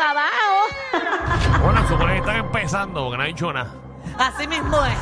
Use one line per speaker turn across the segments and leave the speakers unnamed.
acabado.
Bueno, supone que están empezando porque no ha dicho nada.
Así mismo es.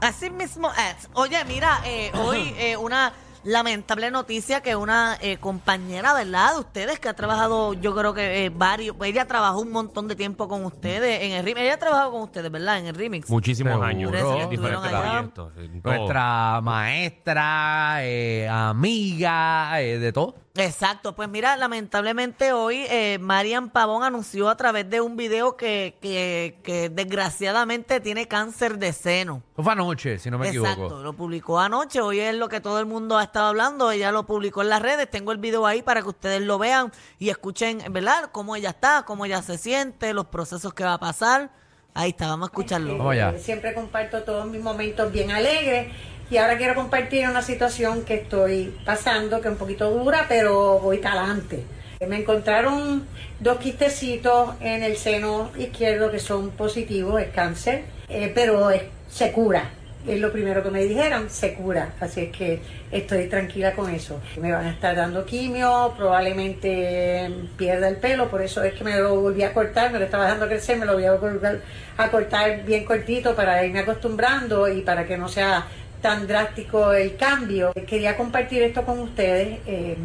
Así mismo es. Oye, mira, eh, hoy eh, una lamentable noticia que una eh, compañera, ¿verdad? De ustedes que ha trabajado, yo creo que eh, varios, ella trabajó un montón de tiempo con ustedes en el remix. Ella ha trabajado con ustedes, ¿verdad? En el remix.
Muchísimos
Seguro.
años. En diferentes proyectos.
Nuestra maestra, eh, amiga, eh, de todo.
Exacto, pues mira, lamentablemente hoy eh, Marian Pavón anunció a través de un video que, que, que desgraciadamente tiene cáncer de seno.
Eso fue anoche, si no me
Exacto,
equivoco.
lo publicó anoche, hoy es lo que todo el mundo ha estado hablando, ella lo publicó en las redes, tengo el video ahí para que ustedes lo vean y escuchen, ¿verdad? Cómo ella está, cómo ella se siente, los procesos que va a pasar. Ahí está, vamos a escucharlo.
Vamos allá.
Siempre comparto todos mis momentos bien alegres y ahora quiero compartir una situación que estoy pasando, que es un poquito dura, pero voy talante. Me encontraron dos quistecitos en el seno izquierdo que son positivos, es cáncer, eh, pero se cura. Es lo primero que me dijeron, se cura. Así es que estoy tranquila con eso. Me van a estar dando quimio, probablemente pierda el pelo, por eso es que me lo volví a cortar, me lo estaba dejando crecer, me lo voy a cortar bien cortito para irme acostumbrando y para que no sea tan drástico el cambio. Quería compartir esto con ustedes. eh,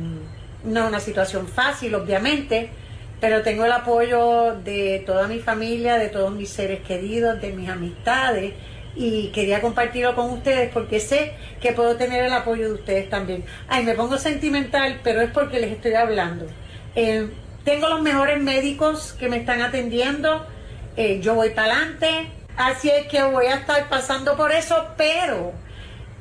no es una situación fácil, obviamente, pero tengo el apoyo de toda mi familia, de todos mis seres queridos, de mis amistades y quería compartirlo con ustedes porque sé que puedo tener el apoyo de ustedes también. Ay, me pongo sentimental, pero es porque les estoy hablando. Eh, tengo los mejores médicos que me están atendiendo, eh, yo voy para adelante, así es que voy a estar pasando por eso, pero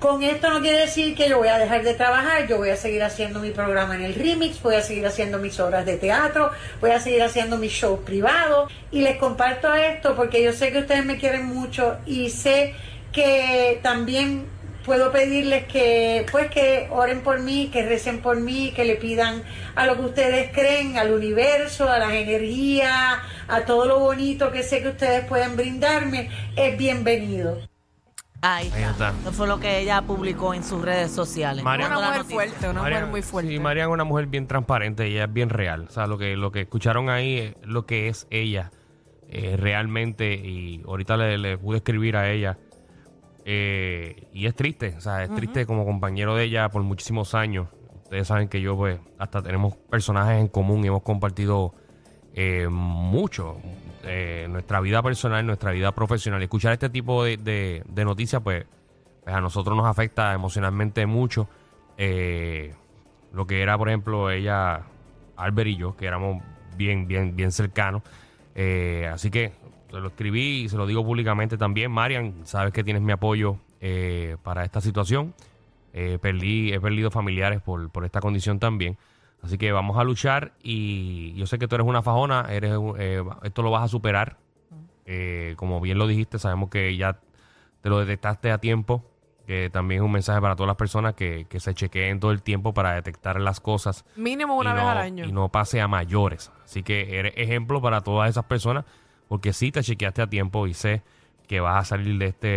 con esto no quiere decir que yo voy a dejar de trabajar, yo voy a seguir haciendo mi programa en el remix, voy a seguir haciendo mis obras de teatro, voy a seguir haciendo mis shows privados y les comparto esto porque yo sé que ustedes me quieren mucho y sé que también puedo pedirles que pues que oren por mí, que recen por mí, que le pidan a lo que ustedes creen, al universo, a las energías, a todo lo bonito que sé que ustedes pueden brindarme, es bienvenido.
Ahí
Ahí
está. Eso fue lo que ella publicó en sus redes sociales. Dando
Una
la
mujer
noticia.
fuerte, una
Marian-
mujer muy fuerte.
Sí, Marian es una mujer bien transparente, ella es bien real. O sea, lo que, lo que escucharon ahí es lo que es ella eh, realmente. Y ahorita le, le pude escribir a ella. eh, y es triste, o sea, es triste como compañero de ella por muchísimos años. Ustedes saben que yo, pues, hasta tenemos personajes en común y hemos compartido eh, mucho. eh, nuestra vida personal, nuestra vida profesional. Escuchar este tipo de, noticias, pues, pues a nosotros nos afecta emocionalmente mucho. Eh, lo que era, por ejemplo, ella, Albert y yo, que éramos bien, bien, bien cercanos. Eh, así que se lo escribí y se lo digo públicamente también. Marian, sabes que tienes mi apoyo para esta situación. Perdí, he perdido familiares por, por esta condición también. Así que vamos a luchar y yo sé que tú eres una fajona, eres, eh, esto lo vas a superar. Eh, como bien lo dijiste, sabemos que ya te lo detectaste a tiempo, que también es un mensaje para todas las personas que, que se chequeen todo el tiempo para detectar las cosas
Mínimo una vez
no,
al año.
y no pase a mayores. Así que eres ejemplo para todas esas personas, porque sí te chequeaste a tiempo y sé que vas a salir de este,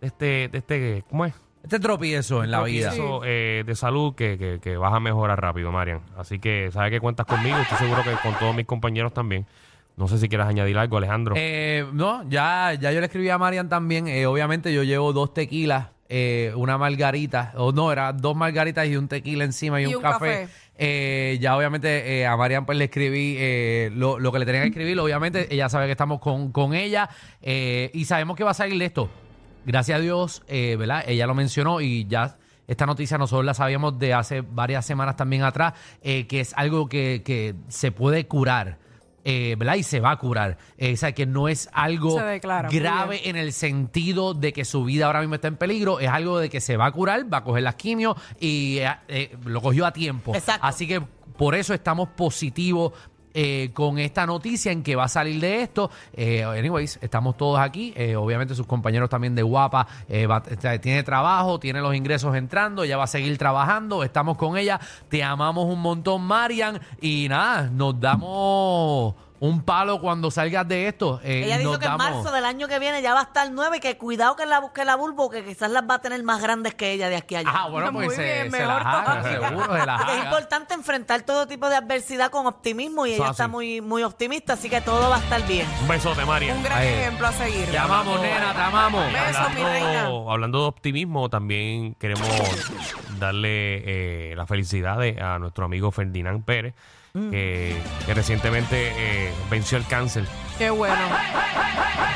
de este, de este, ¿cómo es?
Este tropiezo en la vida.
Tropiezo, eh, de salud que, que, que vas a mejorar rápido, Marian. Así que sabes que cuentas conmigo, estoy seguro que con todos mis compañeros también. No sé si quieras añadir algo, Alejandro.
Eh, no, ya, ya yo le escribí a Marian también. Eh, obviamente yo llevo dos tequilas, eh, una margarita, o no, era dos margaritas y un tequila encima y,
Y
un,
un
café.
café.
Eh, ya obviamente eh, a Marian pues le escribí eh, lo, lo que le tenía que escribir. Obviamente ella sabe que estamos con, con ella eh, y sabemos que va a salir de esto. Gracias a Dios, eh, ¿verdad? Ella lo mencionó y ya esta noticia nosotros la sabíamos de hace varias semanas también atrás, eh, que es algo que, que se puede curar. eh, ¿verdad? Y se va a curar. Eh, o sea, que no es algo
declara,
grave en el sentido de que su vida ahora mismo está en peligro. Es algo de que se va a curar, va a coger las quimios y eh, eh, lo cogió a tiempo.
Exacto.
Así que por eso estamos positivos eh, con esta noticia en que va a salir de esto. Eh, anyways, estamos todos aquí. Eh, obviamente sus compañeros también de Guapa eh, tiene trabajo, tiene los ingresos entrando, ella va a seguir trabajando. Estamos con ella. Te amamos un montón, Marian. Y nada, nos damos un palo cuando salgas de esto. eh,
Ella dijo
nos
que en
damos-
marzo del año que viene ya va a estar nueve, que cuidado que la busque la bulbo, que quizás las va a tener más grandes que ella de aquí a allá.
Ah, bueno,
Muy
pues se,
bien,
se
mejor
las haga,
todavía.
seguro, se las
Porque es importante enfrentar todo tipo de adversidad con optimismo y
Eso
ella
así.
está muy, muy optimista, así que todo va a estar bien.
Un besote, María.
Un gran
Ahí.
ejemplo a seguir.
Te amamos, nena, te amamos.
Besos, mi reina.
Hablando, hablando de optimismo, también queremos darle eh, las felicidades a nuestro amigo Ferdinand Pérez, que, que recientemente eh, venció el cáncer.
Qué bueno.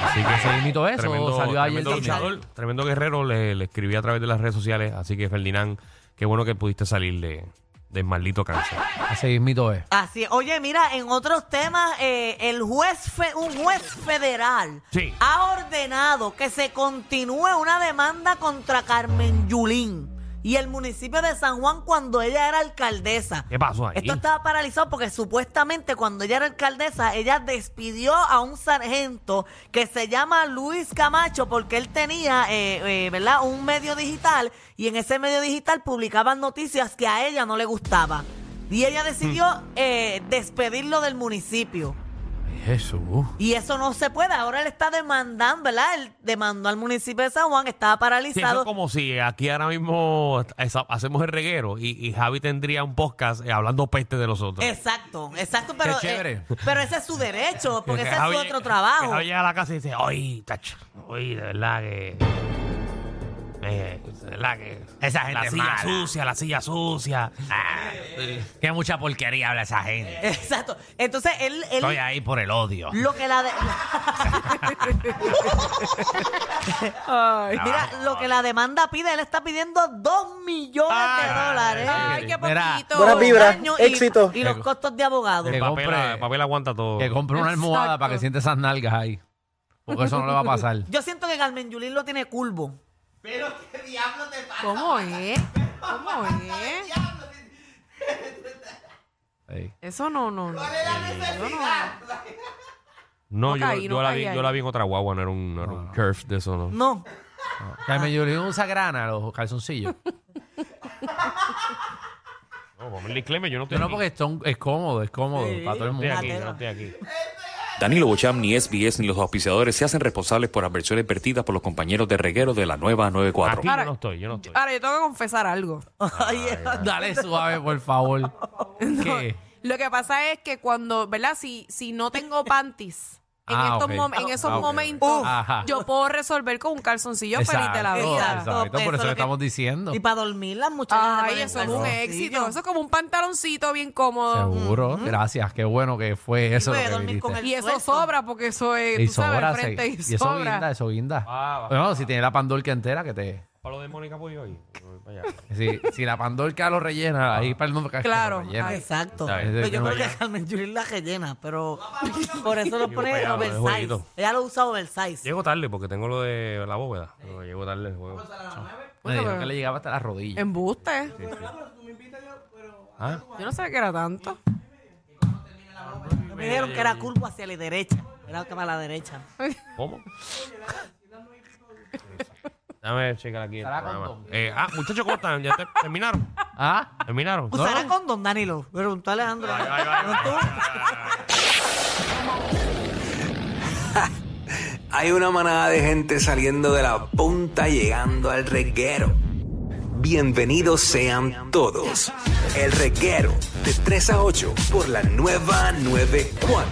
Así que
Se imitó eso, salió ayer
tremendo
también.
luchador, tremendo guerrero, le, le escribí a través de las redes sociales. Así que Ferdinand, qué bueno que pudiste salir de, del maldito cáncer.
Así mismo es.
Así es. Oye, mira, en otros temas, eh, el juez, fe- un juez federal
Sí.
ha ordenado que se continúe una demanda contra Carmen Yulín y el municipio de San Juan cuando ella era alcaldesa.
¿Qué pasó ahí?
Esto estaba paralizado porque supuestamente cuando ella era alcaldesa, ella despidió a un sargento que se llama Luis Camacho porque él tenía, eh, eh, ¿verdad? Un medio digital y en ese medio digital publicaban noticias que a ella no le gustaba. Y ella decidió
Hmm.
eh, despedirlo del municipio.
Jesús.
Y eso no se puede. Ahora él está demandando, ¿verdad? Él demandó al municipio de San Juan, estaba
Sí, eso
paralizado.
es como si aquí ahora mismo esa- hacemos el reguero y, y Javi tendría un podcast eh, hablando peste de nosotros.
Exacto, exacto, pero,
Qué chévere.
eh, pero ese es su derecho, porque ese es su otro
que
trabajo.
Javi llega a la casa y dice, oye, tacho, oye, de verdad que... eh, que...
Esa gente
La
es
silla
mala.
sucia, la silla sucia.
Ah, Qué mucha porquería habla esa gente.
Exacto. Entonces él, él
Estoy ahí por el odio.
lo que la de-
Ay,
mira, lo que la demanda pide, él está pidiendo dos millones de dólares.
ay, qué poquito.
Buenas vibras.
Y-
éxito.
Y, los costos de abogado.
Que
El papel,
compre-
el papel aguanta todo.
Que compre una almohada
Exacto.
para que siente esas nalgas ahí. Porque eso no le va a pasar.
Yo siento que Carmen Yulín lo tiene curvo.
¿Cómo es? ¿Cómo es?
Ey.
Eso no, no, no. Eso no.
No,
No
yo,
caí,
yo
no
la
caí
vi,
ahí.
yo la vi en otra guagua, no era un, no era un curve de eso, ¿no?
No.
Carmen Yulín usa grana los calzoncillos.
No, vamos a disclaimer, yo no estoy
Yo no,
aquí.
porque es cómodo, es cómodo para todo el
Estoy
mundo.
aquí,
Mateo.
yo no estoy aquí.
Danilo Bocham, ni SBS, ni los auspiciadores se hacen responsables por adversiones vertidas por los compañeros de reguero de la nueva 94.
Aquí yo
Ahora-
no estoy, yo no estoy.
Ahora, yo tengo que confesar algo.
Oye,
Dale suave, por favor. ¿Qué?
Lo que pasa es que cuando, ¿verdad? Si, si no tengo panties
Ah,
estos
ok.
mom- en esos
Ah, ok,
momentos,
Ajá.
yo puedo resolver con un calzoncillo feliz de la
Exacto,
vida.
exacto, por eso
es lo que-
estamos diciendo.
Y para dormir las muchachas. se
Ay,
ponen
eso es un
calzoncillo.
éxito. Eso es como un pantaloncito bien cómodo.
Seguro, gracias. Qué bueno que fue eso
puede
lo que
dormir
viniste.
con el
Y eso
suelto.
sobra porque eso es,
Y
tú sabes,
sobra,
al frente
se-
y,
y eso
sobra.
guinda, eso guinda.
Ah, va.
Bueno, si tiene la pandorca entera, que te...
Para lo de Mónica hoy. Voy para allá.
Si, si la pandorca lo rellena, ahí para el nombre
Claro.
lo rellena.
Ay.
Exacto. Pero yo
No,
creo que Carmen Yulín la rellena, pero por eso lo
Yo
pone
para allá, de
oversize. Ella lo usa oversize.
Llego tarde porque tengo lo de la bóveda. pero llego tarde el juego.
Me dijeron que le llegaba hasta la rodilla.
Embuste.
¿Ah?
Yo no sabía que era tanto.
Me dijeron que era curvo hacia la derecha. Era que para la derecha.
¿Cómo? Dame checar aquí. el programa.
condón.
Eh, ah, muchachos, ¿cómo están? ¿Ya te- terminaron?
¿Ah?
¿Terminaron?
¿Usará condón, Danilo? Preguntó Alejandro.
Ay, ay, ay,
¿No tú?
Hay una manada de gente saliendo de la punta llegando al reguero. Bienvenidos sean todos. El reguero de 3 a 8 por la nueva 94.